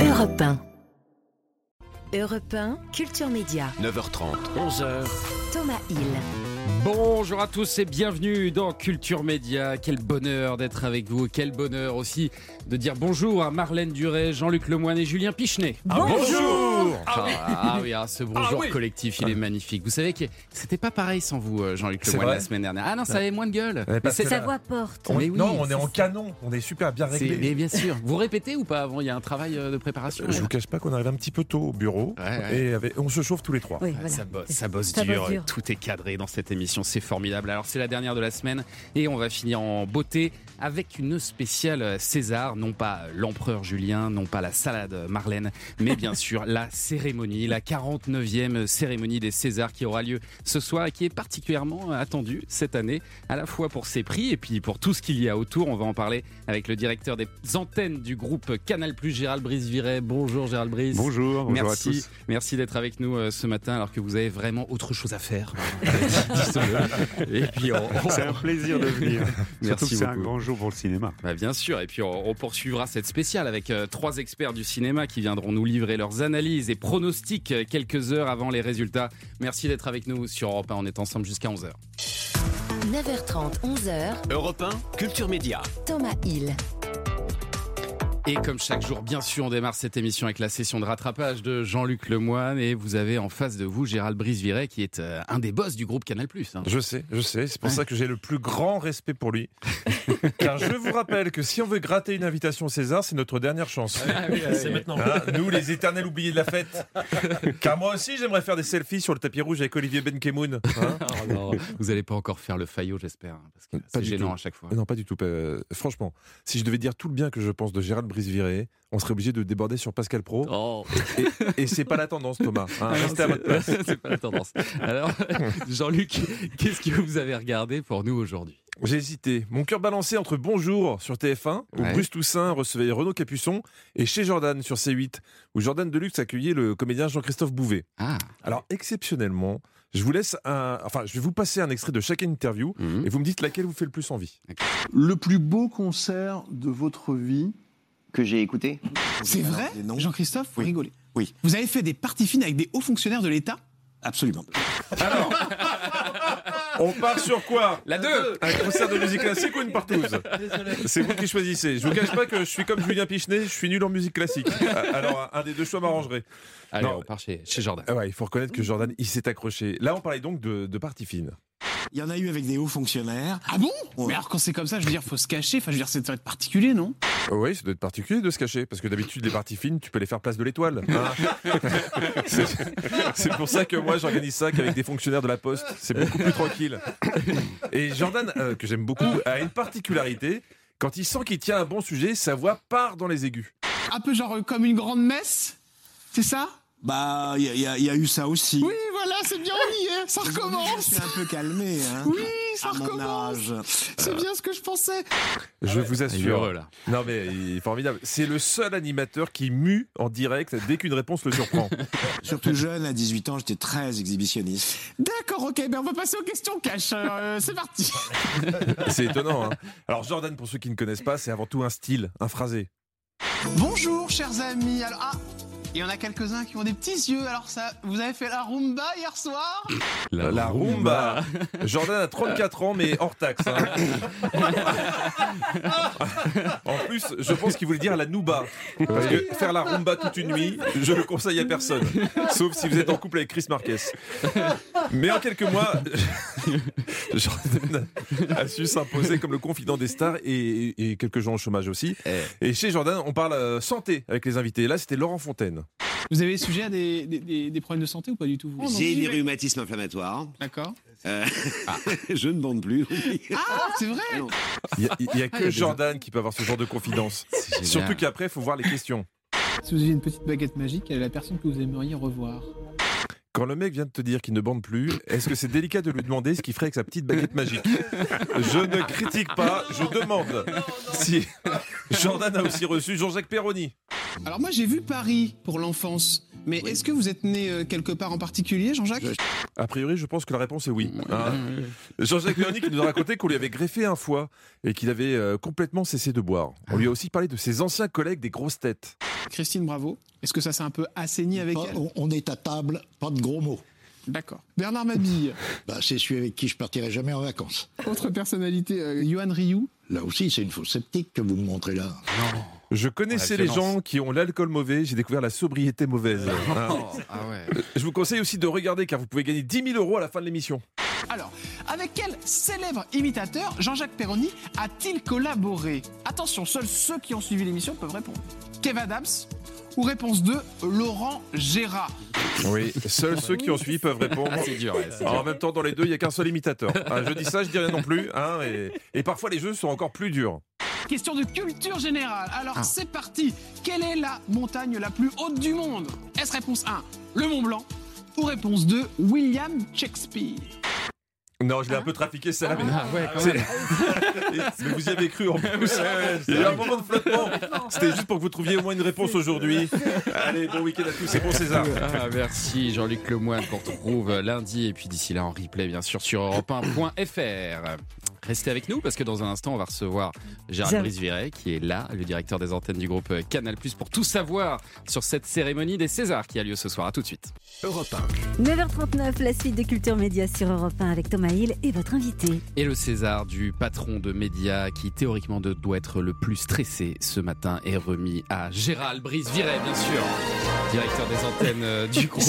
Europe 1. Europe 1, Culture Média. 9h30, 11h. Thomas Hill. Bonjour à tous et bienvenue dans Culture Média. Quel bonheur d'être avec vous. Quel bonheur aussi de dire bonjour à Marlène Duret, Jean-Luc Lemoyne et Julien Pichenet. bonjour ah, ah oui, ah, ce bonjour Ah oui. collectif, il est magnifique. Vous savez que c'était pas pareil sans vous, euh, Jean-Luc Lemoyne, la semaine dernière. Ah non, ça avait moins de gueule. Mais c'est- Sa voix porte. On- Mais oui, non, on est en ça. canon, on est super bien réglé. mais bien sûr. Vous répétez ou pas avant? Il y a un travail euh, de préparation? Je vous cache pas qu'on arrive un petit peu tôt au bureau Ouais, ouais. et avec- on se chauffe tous les trois. Voilà. Ça bosse, ça bosse Ça dur, bosse dur. tout est cadré dans cette émission, c'est formidable. Alors c'est la dernière de la semaine et on va finir en beauté avec une spéciale César, non pas l'empereur Julien, non pas la salade Marlène, mais bien sûr la cérémonie, la 49e cérémonie des Césars qui aura lieu ce soir et qui est particulièrement attendue cette année, à la fois pour ses prix et puis pour tout ce qu'il y a autour. On va en parler avec le directeur des antennes du groupe Canal+, Gérald Brice-Viret. Bonjour Gérald Brice. Bonjour, bonjour Merci, à tous. merci d'être avec nous euh, ce matin alors que vous avez vraiment autre chose à faire. Disons-le. Et puis on, on- C'est un plaisir de venir. Merci Surtout que c'est un beaucoup. Pour le cinéma. Bah, bien sûr, et puis on, on poursuivra cette spéciale avec euh, trois experts du cinéma qui viendront nous livrer leurs analyses et pronostics euh, quelques heures avant les résultats. Merci d'être avec nous sur Europe 1, on est ensemble jusqu'à 11h. 9h30, 11h. Europe 1, Culture Média. Thomas Hill. Et comme chaque jour, bien sûr, on démarre cette émission avec la session de rattrapage de Jean-Luc Lemoyne et vous avez en face de vous Gérald Brice-Viret qui est euh, un des boss du groupe Canal+. hein. Je sais, je sais, c'est pour Ouais. ça que j'ai le plus grand respect pour lui. Car je vous rappelle que si on veut gratter une invitation au César, c'est notre dernière chance. C'est maintenant. Hein, nous, les éternels oubliés de la fête. Car moi aussi, j'aimerais faire des selfies sur le tapis rouge avec Olivier Benkemoun. Hein Oh non, vous n'allez pas encore faire le faillot, j'espère, hein, parce que Pas c'est gênant tout. à chaque fois. non, pas du tout. pas- Franchement, si je devais dire tout le bien que je pense de Gérald Brice-Viré, on serait obligé de déborder sur Pascal Pro. Oh, Et c'est pas la tendance, Thomas. hein. Restez à votre place. c'est- pas la tendance. Alors, Jean-Luc, qu'est-ce que vous avez regardé pour nous aujourd'hui? J'ai hésité. Mon cœur balancé entre Bonjour sur TF1, où Ouais. Bruce Toussaint recevait Renaud Capuçon, et chez Jordan sur C8, où Jordan Deluxe accueillait le comédien Jean-Christophe Bouvet. Ah, Alors, exceptionnellement, je vous laisse un. Enfin, je vais vous passer un extrait de chaque interview, mhm. et vous me dites laquelle vous fait le plus envie. Le plus beau concert de votre vie que j'ai écouté. C'est vrai? Jean-Christophe, vous Oui. rigolez. Oui. Vous avez fait des parties fines avec des hauts fonctionnaires de l'État? Absolument. Alors, on part sur quoi? La 2 Un concert de musique classique ou une partouze? C'est vous qui choisissez. Je vous cache pas que je suis comme Julien Pichenet, je suis nul en musique classique. Alors, un des deux choix m'arrangerait. Allez, Non. on part chez, chez Jordan. Ah ouais, il faut reconnaître que Jordan, il s'est accroché. Là, on parlait donc de, de partie fine. Il y en a eu avec des hauts fonctionnaires. Ah bon? Ouais. Mais alors quand c'est comme ça, je veux dire, faut se cacher. Enfin, je veux dire, c'est ça doit être particulier, non? Oui, ça doit être particulier de se cacher, parce que d'habitude, les parties fines, tu peux les faire place de l'étoile. hein. c'est pour ça que moi, j'organise ça qu'avec des fonctionnaires de la Poste. C'est beaucoup plus tranquille. Et Jordan, euh, que j'aime beaucoup, a une particularité. Quand il sent qu'il tient un bon sujet, sa voix part dans les aigus. Un peu genre euh, comme une grande messe? C'est ça? Bah, il y, y a eu ça aussi. Oui, voilà, c'est bien, on y est. Ça Je recommence. suis un peu calmé. Hein, Oui, ça à mon recommence. âge. C'est bien ce que je pensais. Je vous est assure. heureux, là. Non mais il est formidable. C'est le seul animateur qui mue en direct dès qu'une réponse le surprend. Surtout jeune, à 18 ans, j'étais très exhibitionniste. D'accord, ok, ben on va passer aux questions cash. Euh, c'est parti. C'est étonnant. hein. Alors Jordan, pour ceux qui ne connaissent pas, c'est avant tout un style, un phrasé. Bonjour, chers amis. Alors, ah, il y en a quelques-uns qui ont des petits yeux. Alors, ça, vous avez fait la rumba hier soir La, rumba. Jordan a 34 ans, mais hors taxe. hein. en plus, je pense qu'il voulait dire la nouba. Parce que faire la rumba toute une nuit, je le conseille à personne. Sauf si vous êtes en couple avec Chris Marquez. Mais en quelques mois, Jordan a su s'imposer comme le confident des stars et, et quelques gens au chômage aussi. Et chez Jordan, on parle euh, santé avec les invités. Là, c'était Laurent Fontaine. Vous avez sujet à des, des- des- des problèmes de santé ou pas du tout vous J'ai des rhumatismes inflammatoires. D'accord. Euh, je ne bande plus. Ah, c'est vrai Il n'y a, il y a Ah, que des- Jordan qui peut avoir ce genre de confidence. Surtout qu'après, il faut voir les questions. Si vous aviez une petite baguette magique, quelle est la personne que vous aimeriez revoir Quand le mec vient de te dire qu'il ne bande plus, est-ce que c'est délicat de lui demander ce qu'il ferait avec sa petite baguette magique? Je ne critique pas, je demande si Jordan a aussi reçu Jean-Jacques Perroni. Alors moi j'ai vu Paris pour l'enfance, mais est-ce que vous êtes né euh, quelque part en particulier, Jean-Jacques A priori, je pense que la réponse est oui. Hein. Jean-Jacques Véronique nous a raconté qu'on lui avait greffé un foie et qu'il avait euh, complètement cessé de boire. On lui a aussi parlé de ses anciens collègues des grosses têtes. Christine Bravo, est-ce que ça s'est un peu assaini avec Pas- elle? on, est à table, pas de gros mots. D'accord. Bernard Mabille, Bah, c'est celui avec qui je partirai jamais en vacances. autre personnalité, euh, Yohan Ryu? Là aussi, c'est une fausse sceptique que vous me montrez là. Je connaissais les gens qui ont l'alcool mauvais, j'ai découvert la sobriété mauvaise. Hein. Ah ouais. Je vous conseille aussi de regarder car vous pouvez gagner 10 000 euros à la fin de l'émission. Alors, avec quel célèbre imitateur Jean-Jacques Perroni a-t-il collaboré? Attention, seuls ceux qui ont suivi l'émission peuvent répondre. Kev Adams ou réponse 2, Laurent Gérard? Oui, seuls ceux qui ont suivi peuvent répondre. Ah, c'est dur, ouais, En même temps, dans les deux, il n'y a qu'un seul imitateur. Ah, je dis ça, je dis rien non plus. hein, et, et parfois, les jeux sont encore plus durs. Question de culture générale. Alors, Ah. c'est parti. Quelle est la montagne la plus haute du monde? Est-ce réponse 1, le Mont Blanc ou réponse 2, William Shakespeare? Non, je l'ai un peu trafiqué, celle-là. mais- Ah ouais, quand C'est- même. mais vous y avez cru en plus. Il y a eu un moment de flottement. C'était juste pour que vous trouviez au moins une réponse aujourd'hui. Allez, bon week-end à tous, c'est bon César. Ah, merci Jean-Luc Lemoine qu'on retrouve lundi et puis d'ici là en replay bien sûr sur europe1.fr. Restez avec nous parce que dans un instant on va recevoir Gérald. Brice-Viret qui est là, le directeur des antennes du groupe Canal+, pour tout savoir sur cette cérémonie des Césars qui a lieu ce soir. À tout de suite. Europe 9h39, la suite de Culture Média sur Europe 1 avec Thomas Hill et votre invité. Et le César du patron de médias qui théoriquement doit être le plus stressé ce matin est remis à Gérald Brice-Viret bien sûr, directeur des antennes euh, du groupe.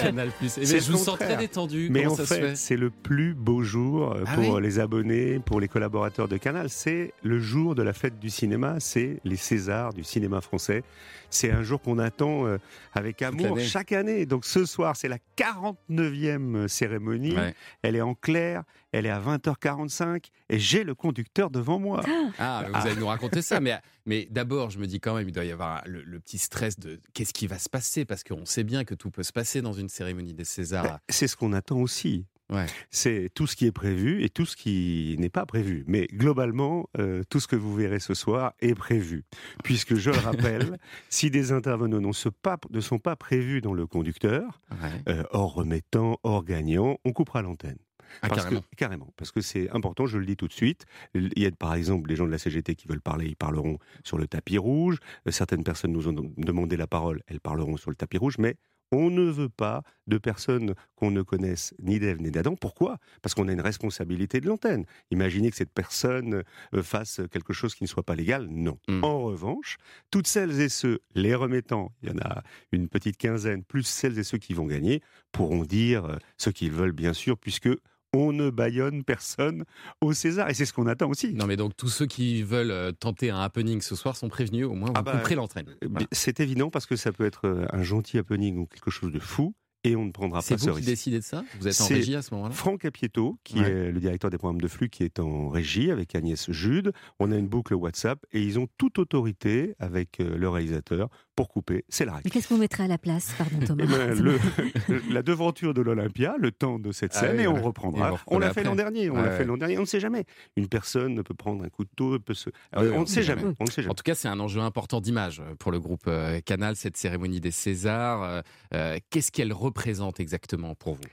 Canal+. Et C'est mais le je vous sens très détendu. Mais Comment en ça fait, fait? c'est le plus beau jour euh, Ah pour oui? les abonnés, pour les collaborateurs de Canal. C'est le jour de la fête du cinéma, c'est les Césars du cinéma français. C'est un jour qu'on attend euh, avec amour chaque année. Donc ce soir, c'est la 49e cérémonie. Ouais. Elle est en clair, elle est à 20h45 et j'ai le conducteur devant moi. Ah, mais vous allez nous raconter ça. Mais, mais d'abord, je me dis quand même, il doit y avoir le, le petit stress de qu'est-ce qui va se passer? Parce qu'on sait bien que tout peut se passer dans une cérémonie des Césars. C'est ce qu'on attend aussi. Ouais. C'est tout ce qui est prévu et tout ce qui n'est pas prévu. Mais globalement, euh, tout ce que vous verrez ce soir est prévu. Puisque, je le rappelle, si des intervenants pas- ne sont pas prévus dans le conducteur, Ouais. euh, hors remettant, hors gagnant, on coupera l'antenne. Ah, Parce carrément. Que, carrément. Parce que c'est important, je le dis tout de suite. Il y a par exemple des gens de la CGT qui veulent parler, ils parleront sur le tapis rouge. Euh, Certaines personnes nous ont demandé la parole, elles parleront sur le tapis rouge. Mais on ne veut pas de personnes qu'on ne connaisse ni d'Ève ni d'Adam. Pourquoi? Parce qu'on a une responsabilité de l'antenne. Imaginez que cette personne euh, fasse quelque chose qui ne soit pas légal. Non. Mm. En revanche, toutes celles et ceux, les remettants, il y en a une petite quinzaine, plus celles et ceux qui vont gagner, pourront dire euh, ce qu'ils veulent, bien sûr, puisque on ne baillonne personne au César. Et c'est ce qu'on attend aussi. Non, mais donc tous ceux qui veulent euh, tenter un happening ce soir sont prévenus. Au moins, vous Ah bah, l'entraîne. Euh, Voilà. C'est évident parce que ça peut être euh, un gentil happening ou quelque chose de fou, et on ne prendra C'est pas vous ce qui risque. décidez de ça? Vous êtes en C'est régie à ce moment-là? Franck Apieto, qui Ouais. est le directeur des programmes de flux, qui est en régie avec Agnès Jude. On a une boucle WhatsApp et ils ont toute autorité avec euh, le réalisateur pour couper. C'est la règle. Mais qu'est-ce que vous mettrez à la place, pardon Thomas Eh ben, le- la devanture de l'Olympia, le temps de cette Ah scène, oui, et on reprendra. vous On l'a fait l'an dernier, on l'a fait l'an dernier, on ne sait jamais. Une personne peut prendre un couteau, peut se. Ah oui, on ne sait jamais. jamais. On ne sait En tout cas, c'est un enjeu important d'image euh, pour le groupe euh, Canal, cette cérémonie des Césars. Euh, Qu'est-ce qu'elle représente exactement pour vous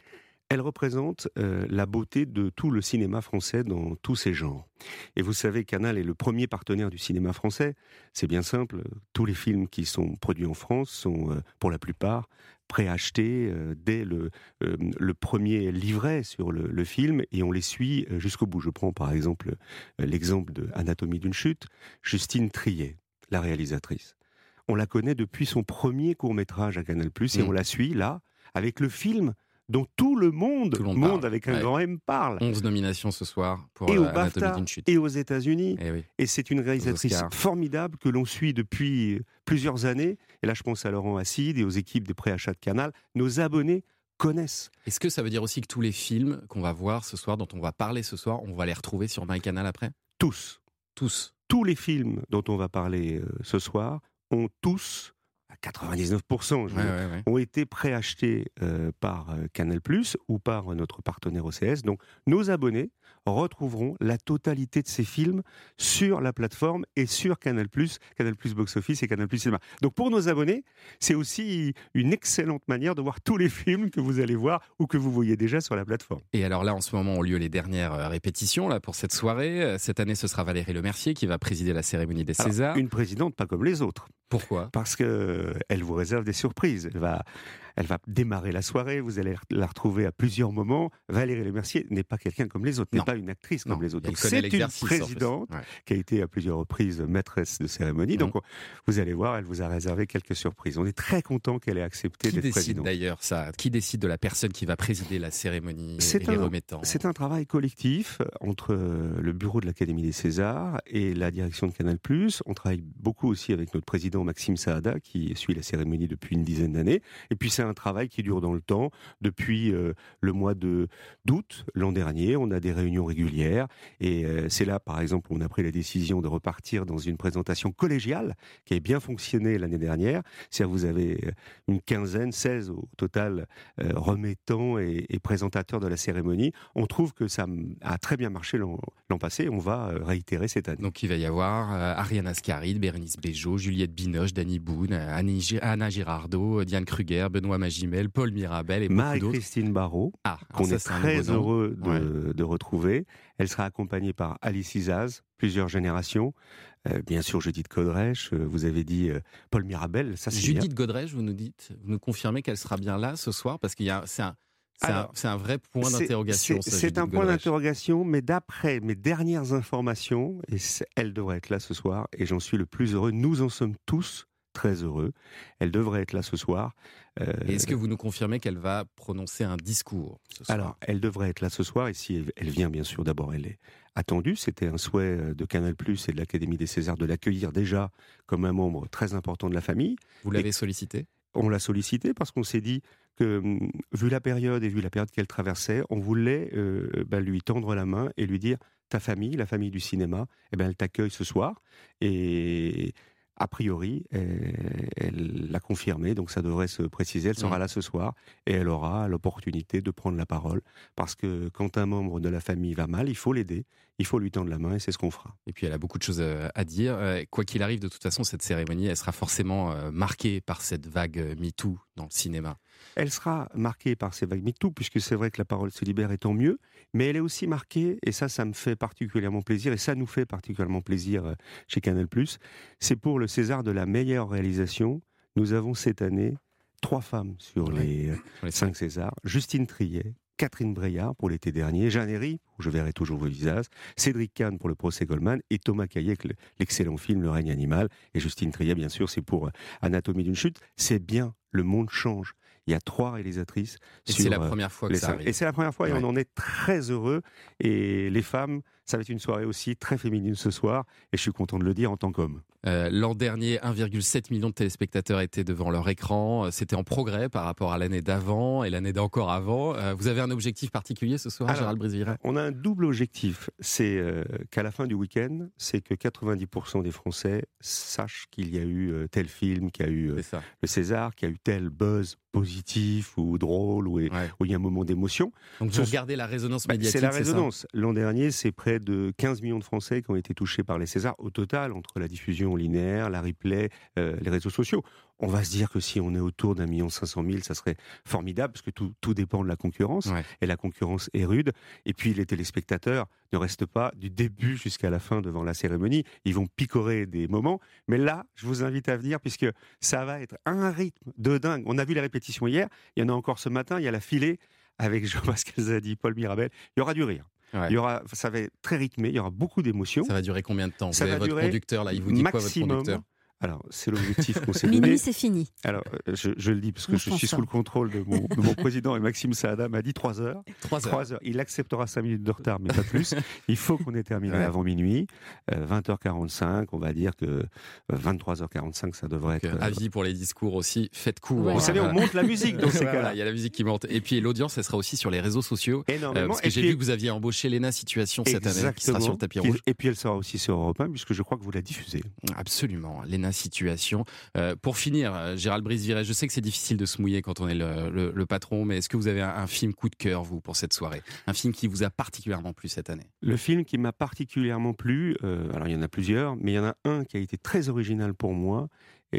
Elle représente euh, la beauté de tout le cinéma français dans tous ses genres. Et vous savez, Canal est le premier partenaire du cinéma français. C'est bien simple. Tous les films qui sont produits en France sont, euh, pour la plupart, préachetés euh, dès le, le premier livret sur le, le film et on les suit jusqu'au bout. Je prends par exemple l'exemple de Anatomie d'une chute. Justine Triet, la réalisatrice. On la connaît depuis son premier court métrage à Canal+, et Mm. on la suit là avec le film dont tout le monde, Tout le monde avec un Ouais. grand M parle. 11 nominations ce soir pour Et euh, au Anatomie BAFTA, chute. et aux États-Unis. Eh oui. Et c'est une réalisatrice formidable que l'on suit depuis plusieurs années. Et là, je pense à Laurent Acide et aux équipes de préachat de Canal. Nos abonnés connaissent. Est-ce que ça veut dire aussi que tous les films qu'on va voir ce soir, dont on va parler ce soir, on va les retrouver sur MyCanal après? Tous. Tous. Tous les films dont on va parler euh, ce soir ont tous, à 99%, je Ouais, veux dire, ouais, ouais. ont été préachetés euh, par euh, Canal+, ou par euh, notre partenaire OCS. Donc, nos abonnés retrouveront la totalité de ces films sur la plateforme et sur Canal+, Canal+ Box Office et Canal+ Cinéma. Donc pour nos abonnés, c'est aussi une excellente manière de voir tous les films que vous allez voir ou que vous voyez déjà sur la plateforme. Et alors là, en ce moment, ont lieu les dernières répétitions là pour cette soirée. Cette année, ce sera Valérie Lemercier qui va présider la cérémonie des Alors, Césars. une présidente pas comme les autres. Pourquoi? Parce que elle vous réserve des surprises. Elle va, elle va démarrer la soirée. Vous allez la retrouver à plusieurs moments. Valérie Lemercier n'est pas quelqu'un comme les autres, n'est pas une actrice comme Non, les autres. C'est une en présidente Ouais. qui a été à plusieurs reprises maîtresse de cérémonie. Mhm. Donc on- vous allez voir, elle vous a réservé quelques surprises. On est très content qu'elle ait accepté Qui d'être décide présidente. d'ailleurs ça? Qui décide de la personne qui va présider la cérémonie et C'est les un- C'est un travail collectif entre euh, le bureau de l'Académie des Césars et la direction de Canal+. On travaille beaucoup aussi avec notre président Maxime Saada qui suit la cérémonie depuis une dizaine d'années. Et puis c'est un travail qui dure dans le temps. Depuis euh, le mois de d'août l'an dernier, on a des réunions régulières et euh, c'est là par exemple on a pris la décision de repartir dans une présentation collégiale qui a bien fonctionné l'année dernière. C'est-à-dire vous avez euh, une quinzaine, 16 au total remettants et, présentateurs de la cérémonie. On trouve que ça a très bien marché l'an passé on va réitérer cette année. Donc il va y avoir Ariane Ascaride, Bérénice Bejo, Juliette Binoche, Dany Boone, Anna Girardot, Diane Kruger, Benoît Magimel, Paul Mirabel et beaucoup d'autres. Marie-Christine Barrault, Ah, qu'on alors ça, est très heureux de, de retrouver. Elle sera accompagnée par Alice Isaz, plusieurs générations. Euh, bien sûr, Judith Codrèche, euh, vous avez dit euh, Paul Mirabel, ça c'est. Judith Godrèche, vous nous dites, vous nous confirmez qu'elle sera bien là ce soir parce qu'il y a, c'est un, c'est un, vrai point d'interrogation. c'est- un point d'interrogation, mais d'après mes dernières informations, et elle devrait être là ce soir, et j'en suis le plus heureux. Nous en sommes tous très heureux. Elle devrait être là ce soir. Euh, Est-ce que vous nous confirmez qu'elle va prononcer un discours ce soir? Alors, elle devrait être là ce soir, et si elle, vient, bien sûr, d'abord, elle est attendue. C'était un souhait euh, de Canal+, et de l'Académie des Césars de l'accueillir déjà comme un membre très important de la famille. Vous l'avez sollicité? On l'a sollicité parce qu'on s'est dit que, hum, vu la période et vu la période qu'elle traversait, on voulait euh, bah, lui tendre la main et lui dire ta famille, la famille du cinéma, eh ben, elle t'accueille ce soir. Et a priori, elle elle l'a confirmé, donc ça devrait se préciser. Elle sera là ce soir et elle aura l'opportunité de prendre la parole. Parce que quand un membre de la famille va mal, il faut l'aider, il faut lui tendre la main et c'est ce qu'on fera. Et puis elle a beaucoup de choses euh, à dire. Euh, Quoi qu'il arrive, de toute façon, cette cérémonie, elle sera forcément euh, marquée par cette vague MeToo dans le cinéma. Elle sera marquée par ces vagues MeToo, puisque c'est vrai que la parole se libère et tant mieux, mais elle est aussi marquée, et ça, ça me fait particulièrement plaisir, et ça nous fait particulièrement plaisir chez Canal+, c'est pour le César de la meilleure réalisation. Nous avons cette année trois femmes sur les euh, les cinq Césars. Justine Triet, Catherine Breillat pour l'été dernier, Jeanne Herry, où je verrai toujours vos visages, Cédric Kahn pour le procès Goldman, et Thomas le- l'excellent film Le règne animal, et Justine Triet, bien sûr, c'est pour euh, Anatomie d'une chute. C'est bien, le monde change. Il y a trois réalisatrices. C'est la euh, première fois que les ça arrive. Et c'est la première fois, et Ouais. on en est très heureux. Et les femmes, ça va être une soirée aussi très féminine ce soir, et je suis content de le dire en tant qu'homme. Euh, L'an dernier, 1,7 million de téléspectateurs étaient devant leur écran. Euh, C'était en progrès par rapport à l'année d'avant et l'année d'encore avant. Euh, vous avez un objectif particulier ce soir, Alors, Gérald Brisevira On a un double objectif, c'est euh, qu'à la fin du week-end, c'est que 90% des Français sachent qu'il y a eu tel film, qu'il y a eu le César, qu'il y a eu tel buzz positif ou drôle, ou, Ouais. où il y a un moment d'émotion. Donc vous regardez la résonance Bah, médiatique. c'est la résonance. L'an dernier, c'est près de 15 millions de Français qui ont été touchés par les Césars au total, entre la diffusion linéaire, la replay, euh, les réseaux sociaux. On va se dire que si on est autour d'un million cinq cent mille, ça serait formidable, parce que tout, tout dépend de la concurrence, Ouais. et la concurrence est rude. Et puis les téléspectateurs ne restent pas du début jusqu'à la fin devant la cérémonie, ils vont picorer des moments. Mais là, je vous invite à venir, puisque ça va être un rythme de dingue. On a vu les répétitions hier, il y en a encore ce matin, il y a la filée avec Jean-Pascal Zadi, Paul Mirabel. Il y aura du rire. Ouais. Il y aura, ça va être très rythmé, il y aura beaucoup d'émotions. Ça va durer combien de temps? Ça Vous avez va votre durer conducteur là, il vous dit quoi votre conducteur? Alors, c'est l'objectif qu'on s'est donné. Minuit, c'est fini. Alors, euh, je, je le dis parce que On je suis ça. sous le contrôle de mon, de mon président et Maxime Saada m'a dit 3 heures. 3 heures. 3 heures. Il acceptera 5 minutes de retard, mais pas plus. Il faut qu'on ait terminé Ouais. avant minuit. Euh, 20h45, on va dire que euh, 23h45, ça devrait Donc, être. euh, euh, avis pour les discours aussi, faites court. Ouais. Vous savez, on monte la musique dans ces cas-là. Il y a la musique qui monte. Et puis l'audience, elle sera aussi sur les réseaux sociaux. Euh, Énormément. parce que j'ai puis- vu que vous aviez embauché Léna Situation cette année, qui sera sur le tapis rouge. Et puis elle sera aussi sur Europe 1, puisque je crois que vous la diffusez. Absolument. Léna situation. Euh, pour finir, euh, Gérald Brice-Viret, je sais que c'est difficile de se mouiller quand on est le, le- le patron, mais est-ce que vous avez un, un film coup de cœur, vous, pour cette soirée? Un film qui vous a particulièrement plu cette année? Le film qui m'a particulièrement plu, euh, alors il y en a plusieurs, mais il y en a un qui a été très original pour moi,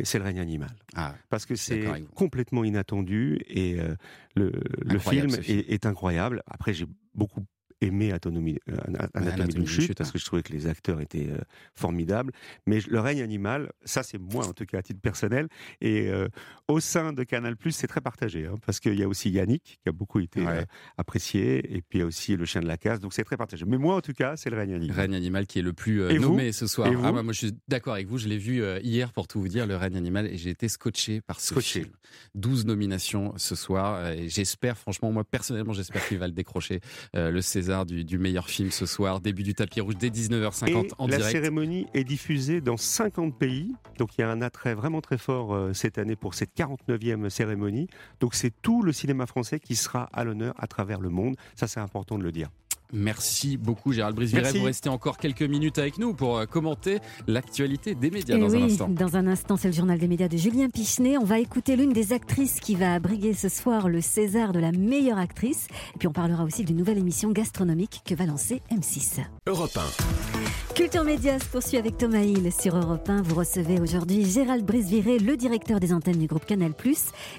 c'est Le règne animal. Ah, Parce que c'est complètement inattendu et euh, le, film ce film. est, est incroyable. Après, j'ai beaucoup aimé Anatomie, euh, Ana- Anatomie d'une chute, chute, parce hein. que je trouvais que les acteurs étaient euh, formidables. Mais Le règne animal, ça c'est moi en tout cas à titre personnel. Et euh, au sein de Canal+, c'est très partagé, hein, parce qu'il y a aussi Yannick qui a beaucoup été Ouais. euh, apprécié, et puis il y a aussi Le chien de la casse, donc c'est très partagé. Mais moi en tout cas, c'est Le règne animal. Règne animal qui est le plus nommé ce soir. Ah, moi, moi, je suis d'accord avec vous. Je l'ai vu hier pour tout vous dire, le règne animal, et j'ai été scotché par ce Scotché. film. 12 nominations ce soir. Et j'espère, franchement, moi personnellement, j'espère qu'il va le décrocher. le César du, du meilleur film ce soir. Début du tapis rouge dès 19h50 Et en la direct. cérémonie est diffusée dans 50 pays. Donc il y a un attrait vraiment très fort euh, cette année pour cette 49e cérémonie. Donc c'est tout le cinéma français qui sera à l'honneur à travers le monde. Ça c'est important de le dire. Merci beaucoup Gérald Brice-Viret. Merci. Vous restez encore quelques minutes avec nous pour euh, commenter l'actualité des médias Et dans oui, un instant. dans un instant, c'est le journal des médias de Julien Pichenet. On va écouter l'une des actrices qui va briguer ce soir le César de la meilleure actrice. Et puis on parlera aussi d'une nouvelle émission gastronomique que va lancer M6. Europe 1. Culture Média se poursuit avec Thomas Hill sur Europe 1. Vous recevez aujourd'hui Gérald Brice-Viré, le directeur des antennes du groupe Canal+.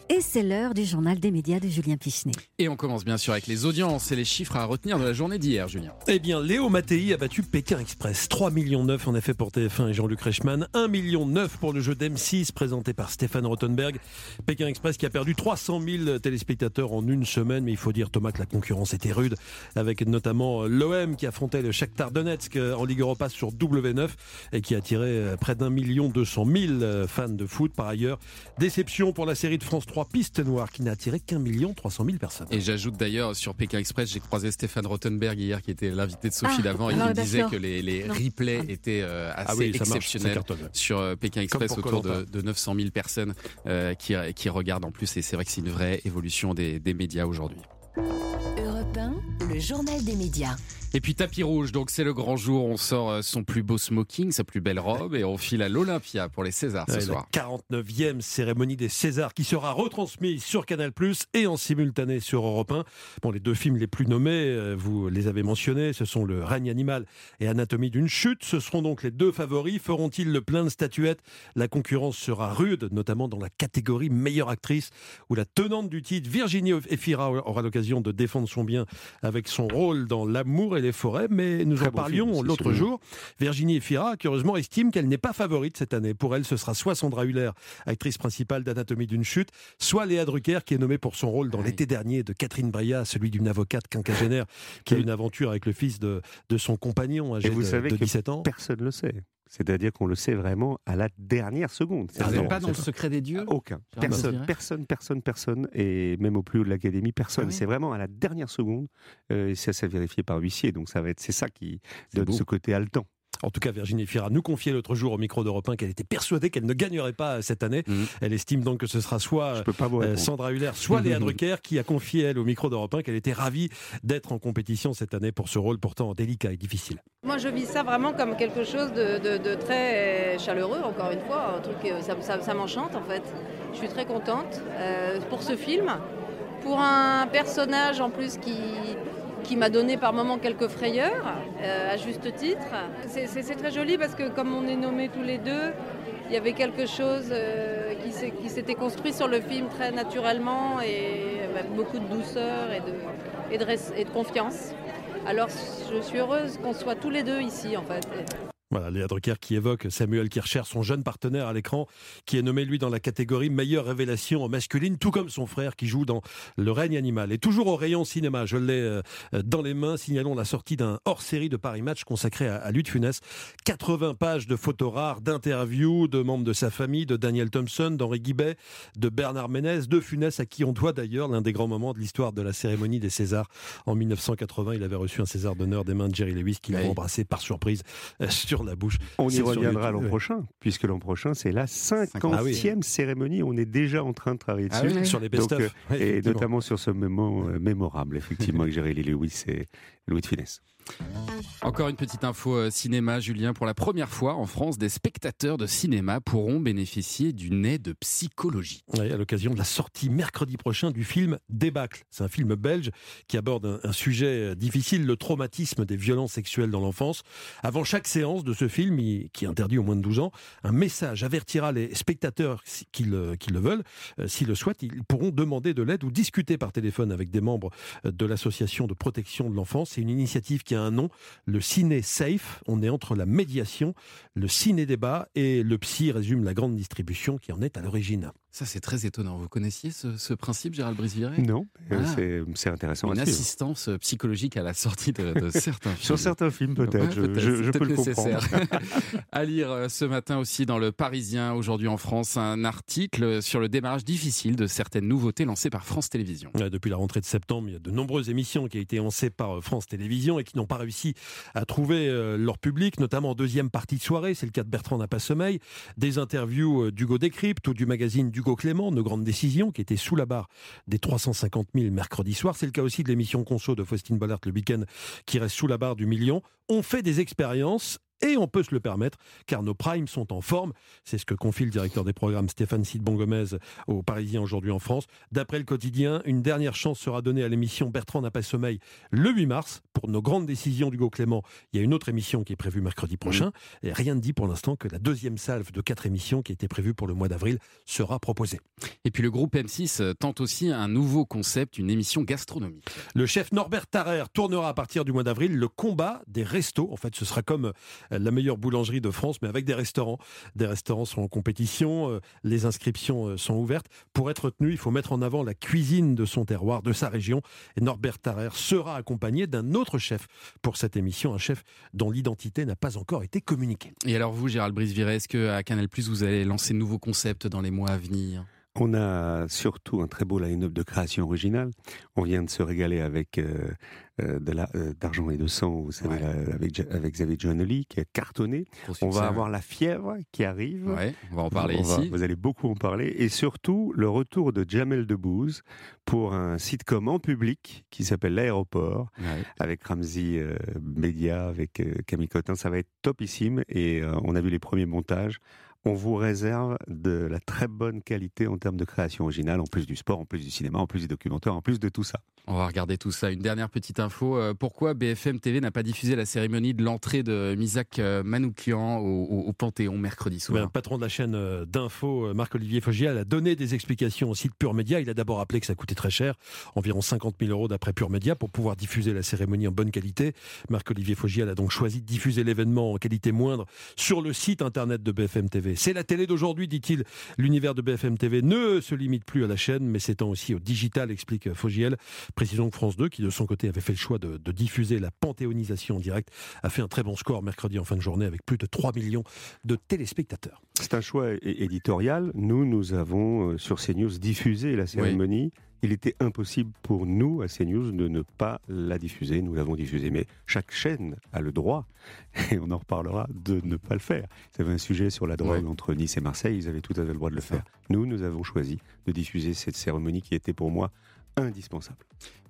Et c'est l'heure du journal des médias de Julien Pichenet. Et on commence bien sûr avec les audiences et les chiffres à retenir de la journée d'hier, Julien. Eh bien, Léo Mattei a battu Pékin Express. 3 millions 9 en effet pour TF1 et Jean-Luc Reichmann. 1 million 9 pour le jeu d'M6 présenté par Stéphane Rothenberg. Pékin Express qui a perdu 300 000 téléspectateurs en une semaine. Mais il faut dire, Thomas, que la concurrence était rude. Avec notamment l'OM qui affrontait le Shakhtar Donetsk en Ligue Europa sur W9 et qui a attiré près d'un million 200 000 fans de foot. Par ailleurs, déception pour la série de France 3 Piste Noire qui n'a attiré qu'un million 300 000 personnes. Et j'ajoute d'ailleurs sur Pékin Express, j'ai croisé Stéphane Rothenberg hier qui était l'invité de Sophie Ah, d'avant et qui me disait que les, les Non. replays étaient euh, assez Ah oui, ça marche, ça exceptionnels sur euh, Pékin Express autour de, de 900 000 personnes euh, qui, qui regardent en plus et c'est vrai que c'est une vraie évolution des, des médias aujourd'hui. Europe 1, le journal des médias. Et puis tapis rouge, donc c'est le grand jour, on sort euh, son plus beau smoking, sa plus belle robe et on file à l'Olympia pour les Césars ce Ouais, soir. La 49e cérémonie des Césars qui sera retransmise sur Canal Plus et en simultané sur Europe 1. Bon, les deux films les plus nommés, euh, vous les avez mentionnés, ce sont Le règne animal et Anatomie d'une chute. Ce seront donc les deux favoris. Feront-ils le plein de statuettes? La concurrence sera rude, notamment dans la catégorie meilleure actrice où la tenante du titre, Virginie Efira, aura l'occasion de défendre son bien avec son rôle dans L'amour et les forêts. Mais nous en parlions l'autre jour. Virginie Efira, curieusement, estime qu'elle n'est pas favorite cette année. Pour elle, ce sera soit Sandra Hüller, actrice principale d'Anatomie d'une chute, soit Léa Drucker, qui est nommée pour son rôle dans Ah oui. l'été dernier de Catherine Breillat, celui d'une avocate quinquagénaire qui a une aventure avec le fils de, de son compagnon âgé Et vous de, savez de que 17 ans. personne ne le sait. C'est-à-dire qu'on le sait vraiment à la dernière seconde. Vous n'êtes pas dans le secret des dieux Aucun. Personne, personne, personne, personne. Et même au plus haut de l'académie, personne. Ah oui C'est vraiment à la dernière seconde. Euh, et ça, c'est vérifié par huissier. Donc ça va être, c'est ça qui donne beau. ce côté haletant. En tout cas, Virginie Efira nous confiait l'autre jour au micro d'Europe 1 qu'elle était persuadée qu'elle ne gagnerait pas cette année. Mhm. Elle estime donc que ce sera soit Euh. Sandra Huller, soit Léa Drucker, qui a confié, elle, au micro d'Europe 1, qu'elle était ravie d'être en compétition cette année pour ce rôle pourtant délicat et difficile. Moi, je vis ça vraiment comme quelque chose de, de- de très chaleureux, encore une fois. Un truc, euh, ça, ça- ça m'enchante, en fait. Je suis très contente euh, pour ce film. Pour un personnage, en plus, qui, qui m'a donné par moments quelques frayeurs, euh, à juste titre. C'est- très joli parce que, comme on est nommés tous les deux, il y avait quelque chose euh, qui s'était construit sur le film très naturellement et avec beaucoup de douceur et de, et de confiance. Alors je suis heureuse qu'on soit tous les deux ici en fait. Voilà, Léa Drucker qui évoque Samuel Kircher, son jeune partenaire à l'écran, qui est nommé lui dans la catégorie meilleure révélation masculine, tout comme son frère qui joue dans Le règne animal. Et toujours au rayon cinéma, je l'ai euh, dans les mains, signalons la sortie d'un hors-série de Paris Match consacré à, de Funès. 80 pages de photos rares, d'interviews de membres de sa famille, de Daniel Thompson, d'Henri Guibet, de Bernard Ménez, de Funès, à qui on doit d'ailleurs l'un des grands moments de l'histoire de la cérémonie des Césars. En 1980, il avait reçu un César d'honneur des mains de Jerry Lewis, qui l'a embrassé par surprise euh, sur sur la bouche. On y reviendra l'an ouais. prochain, puisque l'an prochain, c'est la Ah oui. 50e cérémonie. On est déjà en train de travailler Ah dessus. oui, sur les best-of. euh, Ouais, et notamment sur ce moment euh, mémorable, effectivement, avec Jérémy Lewis et Louis de Funès. Encore une petite info euh, cinéma, Julien. Pour la première fois en France, des spectateurs de cinéma pourront bénéficier d'une aide psychologique. Ouais, à l'occasion de la sortie mercredi prochain du film Débâcle. C'est un film belge qui aborde un, un sujet euh, difficile, le traumatisme des violences sexuelles dans l'enfance. Avant chaque séance de ce film, il- qui est interdit aux moins de 12 ans, un message avertira les spectateurs qui le, qui le veulent, euh, s'ils le souhaitent, ils pourront demander de l'aide ou discuter par téléphone avec des membres de l'association de protection de l'enfance. C'est une initiative qui a un nom, le Ciné Safe. On est entre la médiation, le ciné-débat et le psy résume la grande distribution qui en est à l'origine. Ça, c'est très étonnant. Vous connaissiez ce, ce principe, Gérald Brisviret Non, euh, Ah. c'est- intéressant. Une suivre. assistance psychologique à la sortie de, de certains films. Sur certains films, peut-être. je- Ouais, je, peux le peut-être comprendre. nécessaire. à lire euh, ce matin aussi dans le Parisien, aujourd'hui en France, un article sur le démarrage difficile de certaines nouveautés lancées par France Télévisions. Ouais, Depuis la rentrée de septembre, il y a de nombreuses émissions qui ont été lancées par euh, France Télévisions et qui n'ont pas réussi à trouver euh, leur public, notamment en deuxième partie de soirée. C'est le cas de Bertrand n'a pas sommeil, des interviews euh, d'Hugo Décrypte ou du magazine d'Hugo Clément, Nos grandes décisions, qui était sous la barre des 350 000 mercredi soir. C'est le cas aussi de l'émission Conso de Faustine Bollard le week-end, qui reste sous la barre du million. On fait des expériences et on peut se le permettre car nos primes sont en forme. C'est ce que confie le directeur des programmes Stéphane Sidbon-Gomez aux Parisiens aujourd'hui en France. D'après le quotidien, une dernière chance sera donnée à l'émission Bertrand n'a pas sommeil le 8 mars. Pour nos grandes décisions d'Hugo Clément, il y a une autre émission qui est prévue mercredi prochain. Et rien ne dit pour l'instant que la deuxième salve de quatre émissions qui était prévue pour le mois d'avril sera proposée. Et puis le groupe M6 euh, tente aussi un nouveau concept, une émission gastronomique. Le chef Norbert Tarrer tournera à partir du mois d'avril le combat des restos. En fait, ce sera comme la meilleure boulangerie de France, mais avec des restaurants. Des restaurants sont en compétition, euh, les inscriptions euh, sont ouvertes. Pour être tenu, il faut mettre en avant la cuisine de son terroir, de sa région. Et Norbert Tarrer sera accompagné d'un autre chef pour cette émission, un chef dont l'identité n'a pas encore été communiquée. Et alors vous, Gérald Brisviret, est-ce qu'à Canal+, vous allez lancer de nouveaux concepts dans les mois à venir? On a surtout un très beau line-up de création originale. On vient de se régaler avec euh, euh, euh, d'argent et de sang, vous savez, avec, avec Xavier Giannoli, qui a cartonné. On va avoir la fièvre qui arrive. Ouais, on va en parler On va- ici. vous allez beaucoup en parler. Et surtout, le retour de Jamel Debbouze pour un sitcom en public qui s'appelle L'Aéroport, avec Ramzi euh, Média, avec Camille Cotin. Ça va être topissime. Et on a vu les premiers montages. On vous réserve de la très bonne qualité en termes de création originale, en plus du sport, en plus du cinéma, en plus du documentaire, en plus de tout ça. On va regarder tout ça. Une dernière petite info. euh, pourquoi BFM TV n'a pas diffusé la cérémonie de l'entrée de Misak euh, Manoukian au, au- au Panthéon mercredi Ben, soir le patron de la chaîne euh, d'info, Marc-Olivier Fogiel, a donné des explications au site Pure Média. Il a d'abord appelé que ça coûtait très cher, environ 50 000 euros d'après Pure Média, pour pouvoir diffuser la cérémonie en bonne qualité. Marc-Olivier Fogiel a donc choisi de diffuser l'événement en qualité moindre sur le site internet de BFM TV. C'est la télé d'aujourd'hui, dit-il. L'univers de BFM TV ne se limite plus à la chaîne, mais s'étend aussi au digital, explique Fogiel. Précisons que France 2, qui de son côté avait fait le choix de, de diffuser la panthéonisation en direct, a fait un très bon score mercredi en fin de journée avec plus de 3 millions de téléspectateurs. C'est un choix éditorial. Nous, nous avons euh, sur CNews diffusé la cérémonie. Il était impossible pour nous, à CNews, de ne pas la diffuser. Nous l'avons diffusée. Mais chaque chaîne a le droit, et on en reparlera, de ne pas le faire. Ils avaient un sujet sur la drogue Ouais. entre Nice et Marseille. Ils avaient tout à fait le droit de le faire. Nous, nous avons choisi de diffuser cette cérémonie qui était pour moi indispensable.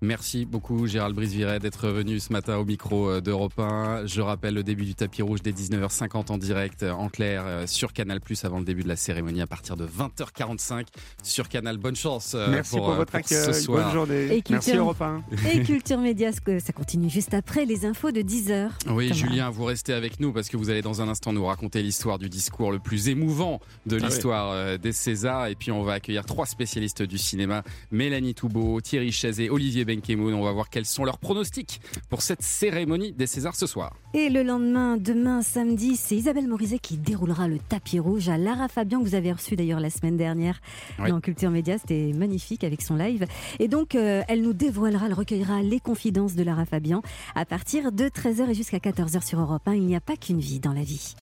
Merci beaucoup Gérald Brisviret d'être venu ce matin au micro euh, d'Europe 1. Je rappelle le début du tapis rouge dès 19h50 en direct euh, en clair euh, sur Canal Plus avant le début de la cérémonie à partir de 20h45 sur Canal. Bonne chance Merci pour, votre pour ce accueil. soir. Bonne journée. Et Merci culture- Europe 1. Et Culture Média, ça continue juste après les infos de 10h. Oui, Thomas. Julien, vous restez avec nous parce que vous allez dans un instant nous raconter l'histoire du discours le plus émouvant de Ah l'histoire des Césars. Et puis on va accueillir trois spécialistes du cinéma Mélanie Toubeau, Thierry Chazet, Olivier Benkemoun. On va voir quels sont leurs pronostics pour cette cérémonie des Césars ce soir. Et le lendemain, demain, samedi, c'est Isabelle Morizet qui déroulera le tapis rouge à Lara Fabian, que vous avez reçu d'ailleurs la semaine dernière Oui. dans Culture Média. C'était magnifique avec son live. Et donc, euh, elle nous dévoilera, elle recueillera les confidences de Lara Fabian à partir de 13h et jusqu'à 14h sur Europe 1. Il n'y a pas qu'une vie dans la vie.